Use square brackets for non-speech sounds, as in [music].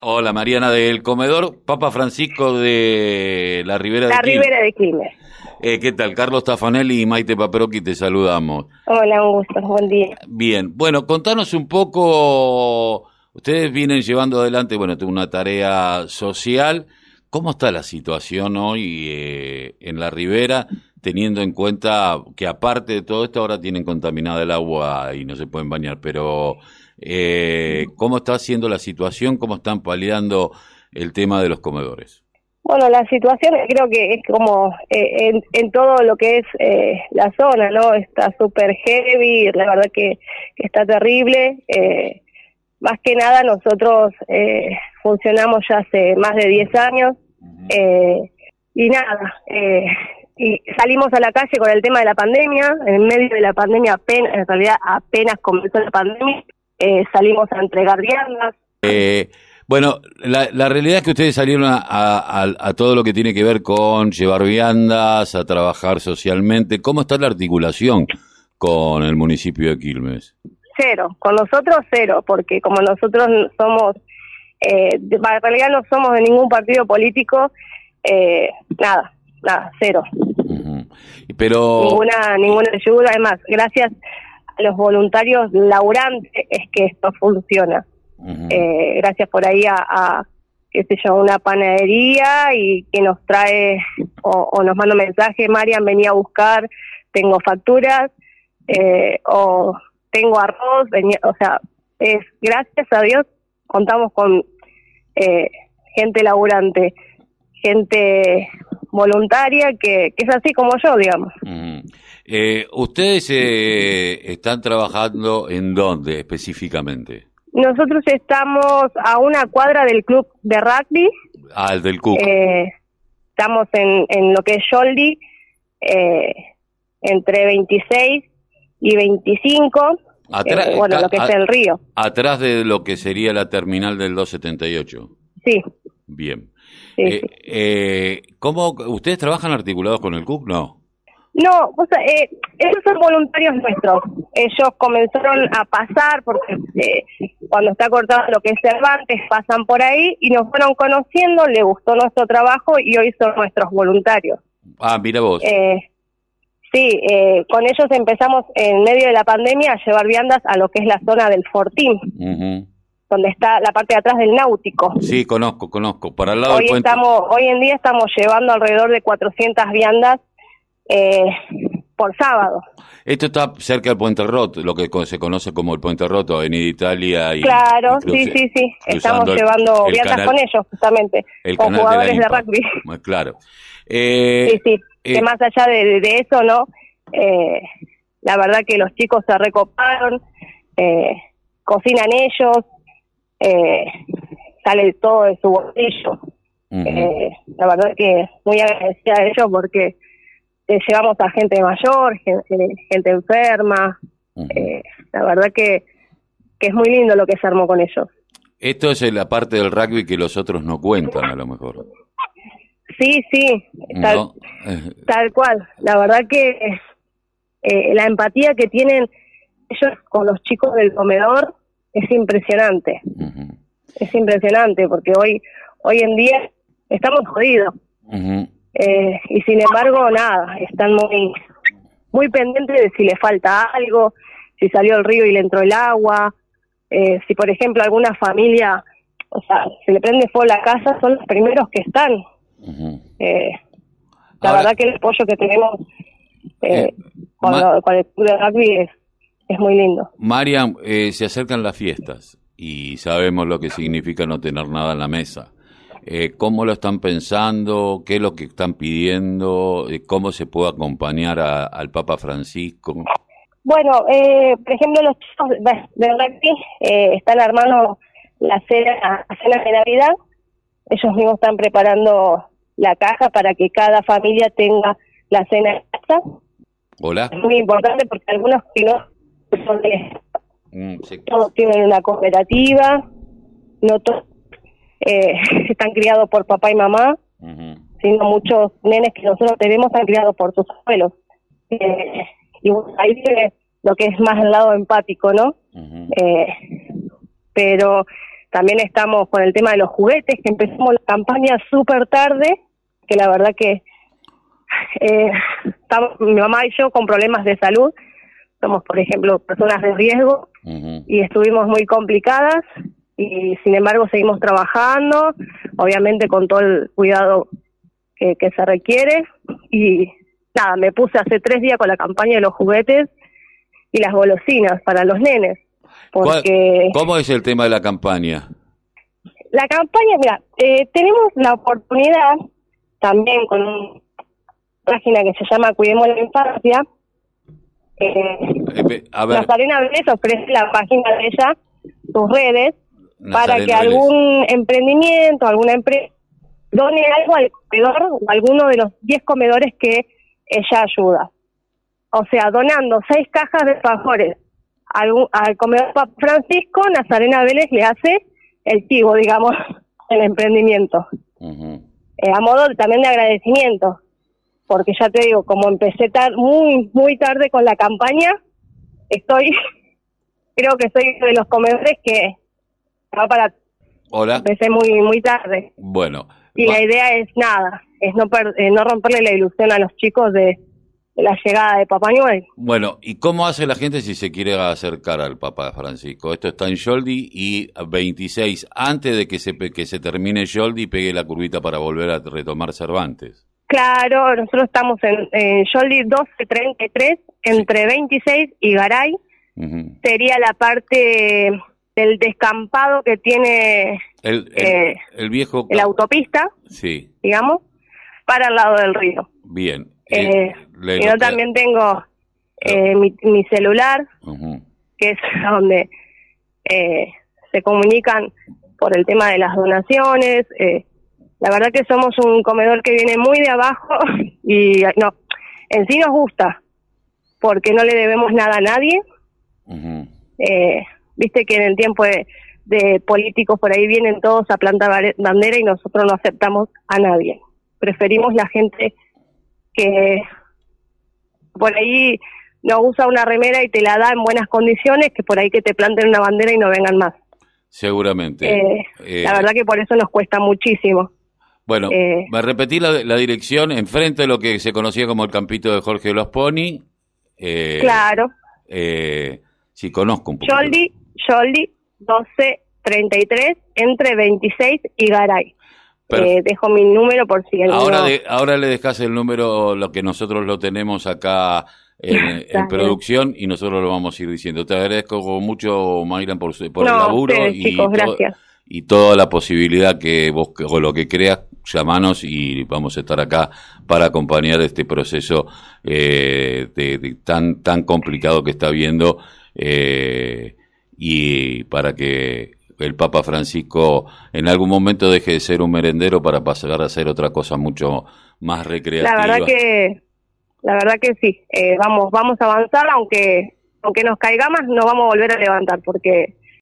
Hola, Mariana del comedor Papa Francisco de la Ribera de La Quilmes. Ribera de Quilmes. Eh, ¿Qué tal? Carlos Tafanelli y Maite Paperoqui te saludamos. Hola, un gusto, buen día. Bien, bueno, contanos un poco, ustedes vienen llevando adelante, bueno, una tarea social. ¿Cómo está la situación hoy eh, en la Ribera, teniendo en cuenta que aparte de todo esto ahora tienen contaminada el agua y no se pueden bañar? Pero, eh, ¿cómo está siendo la situación? ¿Cómo están paliando el tema de los comedores? Bueno, la situación creo que es como eh, en, en todo lo que es eh, la zona, ¿no? Está súper heavy, la verdad que, que está terrible. Eh, más que nada nosotros eh, funcionamos ya hace más de 10 años eh, y nada, eh, y salimos a la calle con el tema de la pandemia, en medio de la pandemia apenas, en realidad apenas comenzó la pandemia, eh, salimos a entregar viandas, Eh, bueno, la, la realidad es que ustedes salieron a, a- todo lo que tiene que ver con llevar viandas, a trabajar socialmente. ¿Cómo está la articulación con el municipio de Quilmes? Cero, con nosotros cero, porque como nosotros somos, eh, en realidad no somos de ningún partido político, eh, nada, nada, cero. Pero, ninguna, ninguna ayuda, además, gracias los voluntarios laburantes es que esto funciona, Eh, gracias por ahí a, a, qué sé yo, una panadería y que nos trae o, o nos manda un mensaje, Marian, venía a buscar, tengo facturas, eh, o tengo arroz, venía, o sea, es gracias a Dios contamos con eh, gente laburante, gente voluntaria que, que es así como yo, digamos. ujú. Eh, ¿Ustedes eh, están trabajando en dónde específicamente? Nosotros estamos a una cuadra del club de rugby, Ah, el del CUC. eh, estamos en, en lo que es Yoldi, eh, entre 26 y 25, Atrás- eh, bueno, lo que es el río, Atrás de lo que sería la terminal del 278. sí, Bien. sí, Eh, sí. eh, ¿Cómo ustedes trabajan articulados con el CUC? No. No, o sea, eh, esos son voluntarios nuestros. Ellos comenzaron a pasar, porque eh, cuando está cortado lo que es Cervantes, pasan por ahí y nos fueron conociendo, le gustó nuestro trabajo y hoy son nuestros voluntarios. Ah, mira vos. Eh, sí, eh, con ellos empezamos en medio de la pandemia a llevar viandas a lo que es la zona del Fortín, Ujú. donde está la parte de atrás del náutico. Sí, conozco, conozco. Para el lado Hoy del puente. estamos, hoy en día estamos llevando alrededor de 400 viandas eh, por sábado. Esto está cerca del Puente Roto, lo que se conoce como el Puente Roto, Avenida Italia. Y, Claro, y sí, sí, sí. Estamos el- llevando el canal- con ellos, justamente, el con jugadores de, Limpa. rugby. Muy Claro. Eh, sí, sí. eh, que más allá de, de eso, ¿no? Eh, la verdad que los chicos se recoparon, eh, cocinan ellos, eh, sale todo de su bolsillo. Eh, la verdad que muy agradecida a ellos porque eh, llevamos a gente mayor, gente, gente enferma. Eh, la verdad que, que es muy lindo lo que se armó con ellos. Esto es la parte del rugby que los otros no cuentan, a lo mejor. Sí, sí, tal, ¿no? Tal cual. La verdad que eh, la empatía que tienen ellos con los chicos del comedor es impresionante. Es impresionante porque hoy, hoy en día estamos jodidos. ujú. Eh, y sin embargo, nada, están muy, muy pendientes de si le falta algo, si salió el río y le entró el agua, eh, si por ejemplo alguna familia, o sea, se le prende fuego la casa, son los primeros que están. Eh, la Ahora- verdad que el apoyo que tenemos eh, Eh, con, Ma- lo- con el club de rugby es, es muy lindo. Marian, eh, se acercan las fiestas y sabemos lo que significa no tener nada en la mesa. Eh, ¿Cómo lo están pensando? ¿Qué es lo que están pidiendo? Eh, ¿Cómo se puede acompañar a- al Papa Francisco? Bueno, eh, por ejemplo, los chicos de rugby eh, están armando la cena, la cena de Navidad. Ellos mismos están preparando la caja para que cada familia tenga la cena en casa. ¿Hola? Es muy importante porque algunos que no son de- Mm, todos tienen una cooperativa, no todos eh, [laughs] están criados por papá y mamá, Ujú. sino muchos nenes que nosotros tenemos están criados por sus abuelos. Eh, y ahí viene lo que es más el lado empático, ¿no? Eh, pero también estamos con el tema de los juguetes, que empezamos la campaña súper tarde, que la verdad que eh, estamos, mi mamá y yo con problemas de salud, somos por ejemplo personas de riesgo y estuvimos muy complicadas y sin embargo seguimos trabajando, obviamente con todo el cuidado que, que se requiere y nada, me puse hace tres días con la campaña de los juguetes y las golosinas para los nenes. Porque ¿Cómo es el tema de la campaña? La campaña, mira, eh, tenemos la oportunidad también con una página que se llama Cuidemos la Infancia. Eh, eh a ver. Nazarena Vélez ofrece la página de ella, sus redes, para que algún emprendimiento, alguna empresa done algo al comedor o alguno de los 10 comedores que ella ayuda. O sea, donando seis cajas de fajores al, al comedor Francisco, Nazarena Vélez le hace el chivo, digamos, [laughs] el emprendimiento. Eh, a modo también de agradecimiento, porque ya te digo, como empecé tar muy, muy tarde con la campaña, estoy, [laughs] creo que soy de los comedores que va para... Hola. Empecé muy, muy tarde. Bueno. Y la idea es nada, es no, eh, no romperle la ilusión a los chicos de, la llegada de Papá Noel. Bueno, ¿y cómo hace la gente si se quiere acercar al Papa Francisco? Esto está en Yoldi y 26, antes de que se, que se termine Yoldi, pegue la curvita para volver a retomar Cervantes. Claro, nosotros estamos en, en Yoldi 1233, entre 26 y Garay. Sería la parte del descampado que tiene el, eh, el, viejo... La autopista, sí. digamos, para el lado del río. Bien. Eh, yo también tengo eh, mi, mi, celular, que es [laughs] donde eh, se comunican por el tema de las donaciones. Eh, la verdad que somos un comedor que viene muy de abajo [laughs] y no, en sí nos gusta, porque no le debemos nada a nadie. Viste que en el tiempo de, de políticos por ahí vienen todos a plantar bandera y nosotros no aceptamos a nadie. Preferimos la gente que por ahí no usa una remera y te la da en buenas condiciones que por ahí que te planten una bandera y no vengan más. Seguramente. Eh, eh, la verdad que por eso nos cuesta muchísimo. Bueno, eh, me repetí la, la, dirección, enfrente de lo que se conocía como el campito de Jorge los Pony. claro. sí, conozco un poco. Yoldi, Yoldi, 1233, entre 26 y Garay. Eh, dejo mi número por si ahora ahora le dejas el número lo que nosotros lo tenemos acá en, producción y nosotros lo vamos a ir diciendo. Te agradezco mucho Mayran por, por el laburo y, y toda la posibilidad que vos o lo que creas llamanos y vamos a estar acá para acompañar este proceso eh, de, tan tan complicado que está viendo eh, y para que el Papa Francisco en algún momento deje de ser un merendero para pasar a ser otra cosa mucho más recreativa. La verdad que, la verdad que sí. Eh, vamos, vamos a avanzar, aunque aunque nos caigamos, nos vamos a volver a levantar, porque